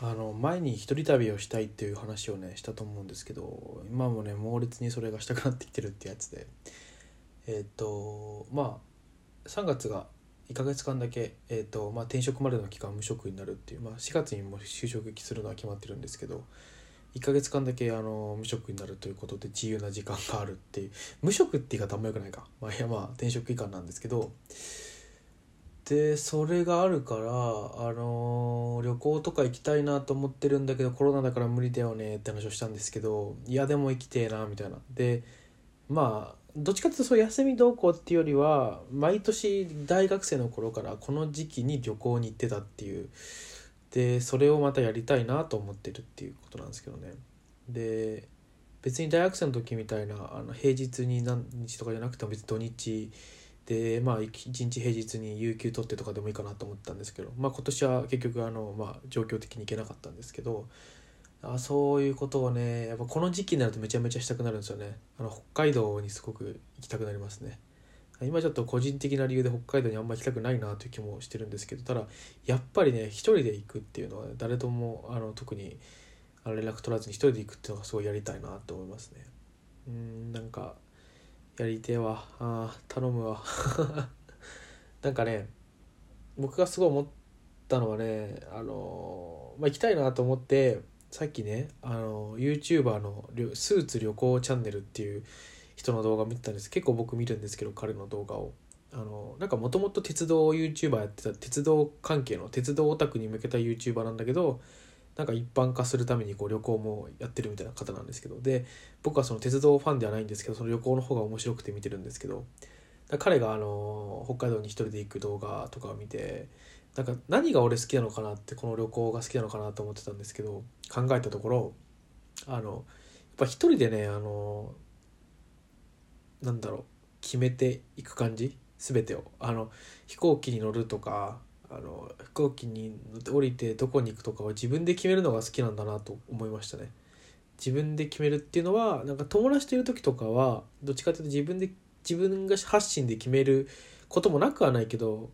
あの前に一人旅をしたいっていう話をねしたと思うんですけど今もね猛烈にそれがしたくなってきてるってやつで。えっ、とまあ3月が1ヶ月間だけ、えーとまあ、転職までの期間無職になるっていう、まあ、4月にも就職するのは決まってるんですけど1ヶ月間だけあの無職になるということで自由な時間があるっていう。無職って言い方あんまよくないか、まあ、いやまあ転職期間なんですけどでそれがあるから、あのー、旅行とか行きたいなと思ってるんだけどコロナだから無理だよねって話をしたんですけどいやでも行きてえなみたいな。でまあどっちかっていうとそう休み同行っていうよりは毎年大学生の頃からこの時期に旅行に行ってたっていう。でそれをまたやりたいなと思ってるっていうことなんですけどね。で別に大学生の時みたいなあの平日に何日とかじゃなくても別に土日でまあ一日平日に有給取ってとかでもいいかなと思ったんですけど、まあ、今年は結局あの、まあ、状況的に行けなかったんですけどあそういうことをねやっぱこの時期になるとめちゃめちゃしたくなるんですよね。あの北海道にすごく行きたくなりますね。今ちょっと個人的な理由で北海道にあんま行きたくないなという気もしてるんですけどただやっぱりね一人で行くっていうのは誰ともあの特に連絡取らずに一人で行くっていうのがすごいやりたいなと思いますね。うんなんかやりてえわ。あ頼むわ。なんかね僕がすごい思ったのはねあのまあ行きたいなと思ってさっきねあの YouTuber のスーツ旅行チャンネルっていう人の動画見てたんです。結構僕見るんですけど彼の動画を。あのなんかもともと鉄道 YouTuber やってた鉄道関係の鉄道オタクに向けた YouTuber なんだけどなんか一般化するためにこう旅行もやってるみたいな方なんですけど。で僕はその鉄道ファンではないんですけどその旅行の方が面白くて見てるんですけど。彼があの北海道に一人で行く動画とかを見てなんか何が俺好きなのかなってこの旅行が好きなのかなと思ってたんですけど考えたところあのやっぱ一人でねあのなんだろう決めていく感じ全てを。あの飛行機に乗るとかあの飛行機に乗って降りてどこに行くとかは自分で決めるのが好きなんだなと思いましたね。自分で決めるっていうのはなんか友達といる時とかはどっちかというと自分で自分が発信で決めることもなくはないけど、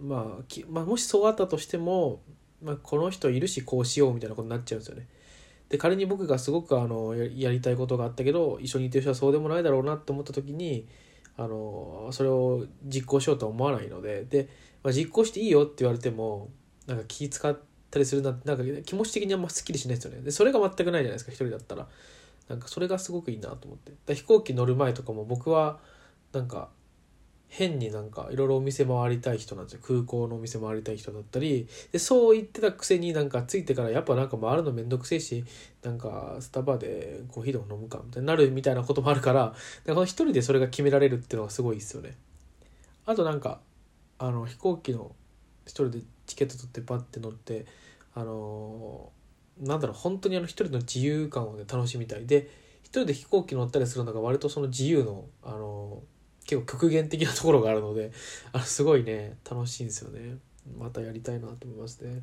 まあ、きまあもしそうあったとしても、まあ、この人いるしこうしようみたいなことになっちゃうんですよね。で仮に僕がすごくあのやりたいことがあったけど一緒にいてる人はそうでもないだろうなって思った時にあのそれを実行しようとは思わないのででまあ、実行していいよって言われてもなんか気使ったりするななんか気持ち的にあんますっきりしないですよね。でそれが全くないじゃないですか一人だったら。なんかそれがすごくいいなと思って。だ飛行機乗る前とかも僕はなんか変になんかいろいろお店回りたい人なんですよ。空港のお店回りたい人だったり。でそう言ってたくせになんかついてからやっぱなんか回るのめんどくせえしなんかスタバでコーヒーでも飲むかみたいになるみたいなこともあるからだから一人でそれが決められるっていうのがすごいですよね。あとなんかあの飛行機の一人でチケット取ってパッて乗ってあのなんだろう本当にあの一人の自由感をね楽しみたい。で一人で飛行機乗ったりするのが割とその自由のあの結構極限的なところがあるので あのすごいね楽しいんですよね。またやりたいなと思いますね。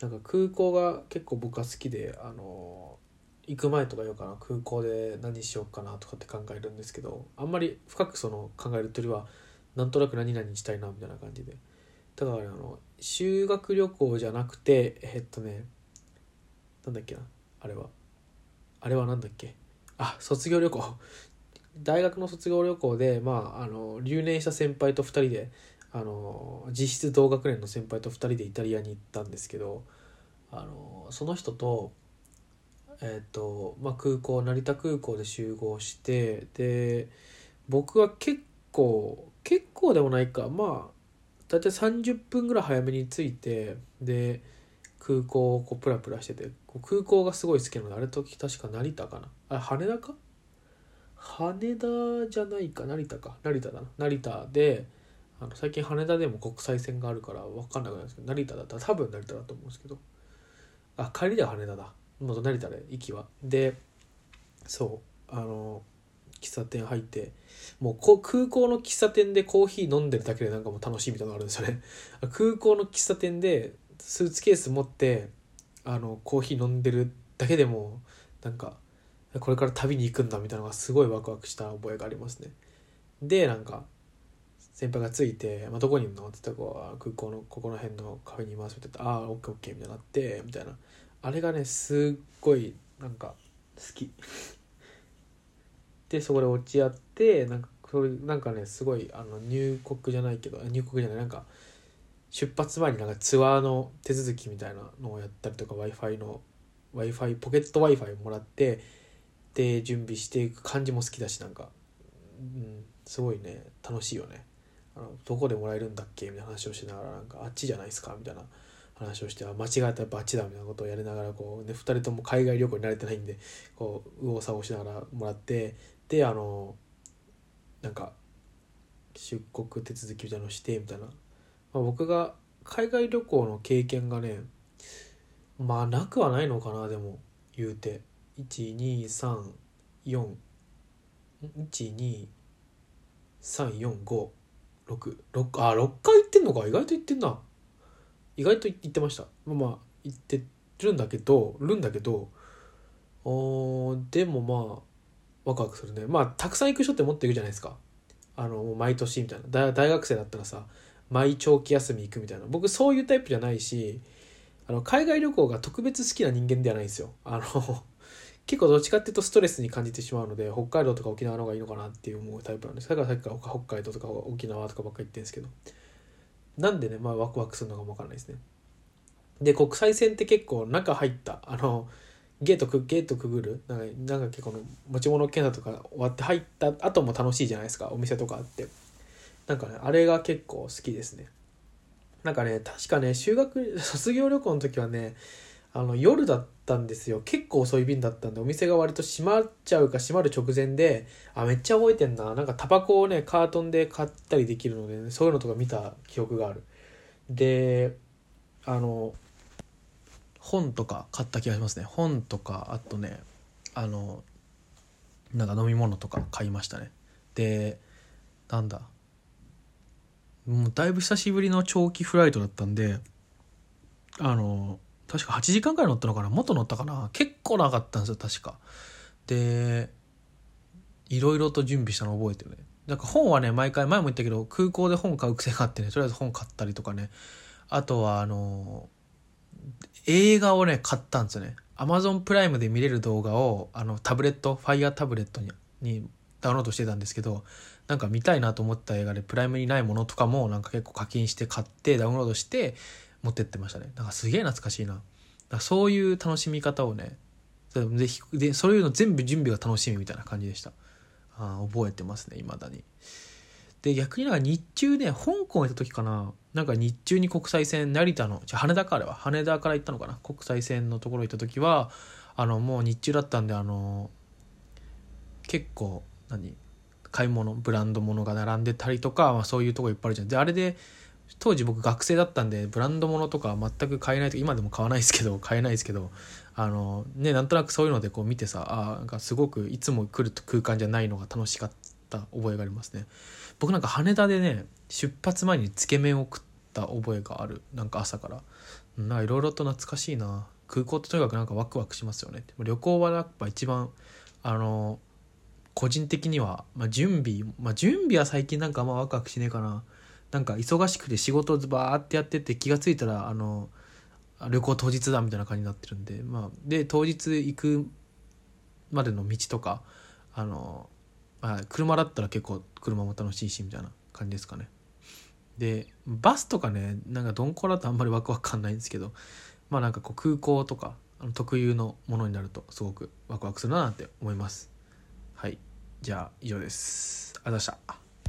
なんか空港が結構僕は好きであの行く前とか言うかな空港で何しようかなとかって考えるんですけどあんまり深くその考えるというよりはなんとなく何々したいなみたいな感じで。だからあの修学旅行じゃなくてえっとねなんだっけなあれは。あれはなんだっけ？あ卒業旅行。大学の卒業旅行でまああの留年した先輩と2人であの実質同学年の先輩と2人でイタリアに行ったんですけどあのその人とえっ、とまあ空港成田空港で集合してで僕は結構結構でもないか。まあ大体30分ぐらい早めに着いてで空港をこうプラプラしてて空港がすごい好きなのであれ時確か成田かな？あ羽田か？羽田じゃないか。成田か。成田だな。成田であの最近羽田でも国際線があるから分かんなくなるんですけど成田だったら多分成田だと思うんですけど。あ帰りでは羽田だ。もう成田で行きは。でそう。あの喫茶店入ってもうこ空港の喫茶店でコーヒー飲んでるだけでなんかもう楽しいみたいなのがあるんですよね。空港の喫茶店でスーツケース持ってあのコーヒー飲んでるだけでもなんかこれから旅に行くんだみたいなのがすごいワクワクした覚えがありますね。でなんか先輩が着いて「まあ、どこにいるの?」って言ったら空港のここの辺のカフェにいます」って言って「ああオッケーオッケー」みたいになってみたいな。あれがねすっごいなんか好き。でそこで落ち合ってなんかそれなんかねすごいあの入国じゃないけど入国じゃないなんか出発前になんかツアーの手続きみたいなのをやったりとか w i f i の w i f i ポケット w i f i もらってで準備していく感じも好きだしなんか、うん、すごいね楽しいよね。あのどこでもらえるんだっけ？みたいな話をしながらなんかあっちじゃないですか？みたいな話をしてあ間違えたらやっぱあっちだみたいなことをやりながらこう、ね、2人とも海外旅行に慣れてないんでこう右往左往しながらもらってであのなんか出国手続きみたいなのしてみたいな、まあ、僕が海外旅行の経験がねまあなくはないのかなでも言うて。1234 12345 6あ6回行ってんのか。意外と行ってんな。意外と行ってました。まあまあ行ってるんだけどるんだけどおでもまあワクワクするね。まあたくさん行く人って持っていくじゃないですか。あの毎年みたいな。大学生だったらさ毎長期休み行くみたいな。僕そういうタイプじゃないしあの海外旅行が特別好きな人間ではないんですよ。あの 結構どっちかっていうとストレスに感じてしまうので北海道とか沖縄の方がいいのかなって思うタイプなんです。だからさっきから北海道とか沖縄とかばっかり言ってるんですけど。なんでね、まあ、ワクワクするのかもわからないですね。で、国際線って結構中入った、あの、ゲートく、ゲートくぐる？なんか、なんか結構の持ち物検査とか終わって入った後も楽しいじゃないですか、お店とかあって。なんかね、あれが結構好きですね。なんかね、確かね、修学、卒業旅行の時はね、あの夜だったんですよ結構遅い便だったんでお店が割と閉まっちゃうか閉まる直前であめっちゃ覚えてんななんかタバコをねカートンで買ったりできるので、ね、そういうのとか見た記憶があるであの本とか買った気がしますね。本とかあとねあのなんか飲み物とか買いましたね。でなんだもうだいぶ久しぶりの長期フライトだったんであの確か8時間くらい乗ったのかな？もっと乗ったかな？結構長かったんですよ確か。でいろいろと準備したの覚えてるね。なんか本はね毎回前も言ったけど空港で本買う癖があってねとりあえず本買ったりとかね。あとはあの映画をね買ったんですよね。アマゾンプライムで見れる動画をあのタブレットファイヤータブレットににダウンロードしてたんですけどなんか見たいなと思った映画でプライムにないものとかもなんか結構課金して買ってダウンロードして持ってってましたね。なんかすげえ懐かしいな。だそういう楽しみ方をねぜひでそういうの全部準備が楽しみみたいな感じでした。あ覚えてますね未だに。で逆になんか日中ね香港行った時かな。なんか日中に国際線成田のじゃ羽田からは。羽田から行ったのかな。国際線のところ行った時はあのもう日中だったんであの結構何買い物ブランド物が並んでたりとか、まあ、そういうとこいっぱいあるじゃん。であれで当時僕学生だったんでブランド物とか全く買えないとか今でも買わないですけど 買えないですけどあのねなんとなくそういうのでこう見てさあなんかすごくいつも来る空間じゃないのが楽しかった。た覚えがありますね。僕なんか羽田でね出発前につけ麺を食った覚えがある。なんか朝から。ないろいろと懐かしいな。空港ってとにかくなんかワクワクしますよね。旅行はやっぱ一番あの個人的には、まあ、準備まあ準備は最近なんかあんまワクワクしねえかな。なんか忙しくて仕事バーってやってて気が付いたらあの旅行当日だみたいな感じになってるんで。まあで当日行くまでの道とかあの、あ、車だったら結構車も楽しいしみたいな感じですかね。でバスとかねなんか鈍行だとあんまりワクワク感ないんですけどまあなんかこう空港とかあの特有のものになるとすごくワクワクするなって思います。はいじゃあ以上です。ありがとうございました。